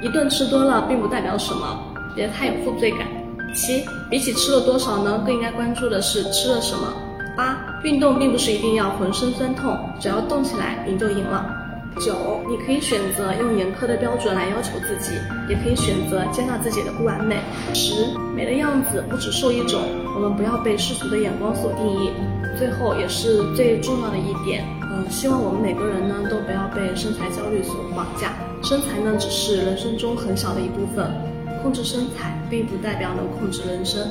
一顿吃多了并不代表什么，别太有负罪感。七，比起吃了多少呢，更应该关注的是吃了什么。八，运动并不是一定要浑身酸痛，只要动起来，赢就赢了。九，你可以选择用严苛的标准来要求自己，也可以选择接纳自己的不完美。十，美的样子不只受一种，我们不要被世俗的眼光所定义。最后也是最重要的一点，嗯，希望我们每个人呢都不要身材焦虑所绑架。身材呢只是人生中很小的一部分，控制身材并不代表能控制人生。